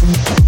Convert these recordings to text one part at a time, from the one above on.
Thank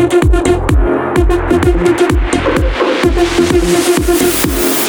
Thank you.